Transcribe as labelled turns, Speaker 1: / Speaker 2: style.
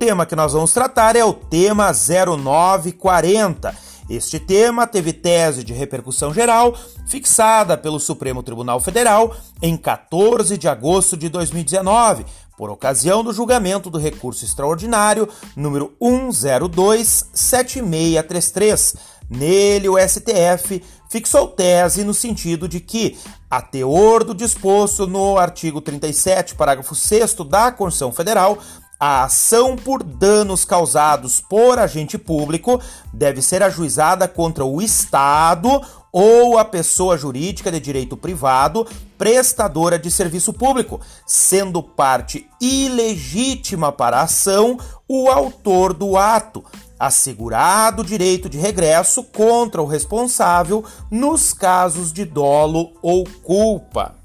Speaker 1: tema que nós vamos tratar é o tema 0940. Este tema teve tese de repercussão geral fixada pelo Supremo Tribunal Federal em 14 de agosto de 2019, por ocasião do julgamento do recurso extraordinário número 1027633. Nele, o STF fixou tese no sentido de que, a teor do disposto no artigo 37, parágrafo 6 da Constituição Federal, a ação por danos causados por agente público deve ser ajuizada contra o Estado ou a pessoa jurídica de direito privado prestadora de serviço público, sendo parte ilegítima para a ação o autor do ato, assegurado o direito de regresso contra o responsável nos casos de dolo ou culpa.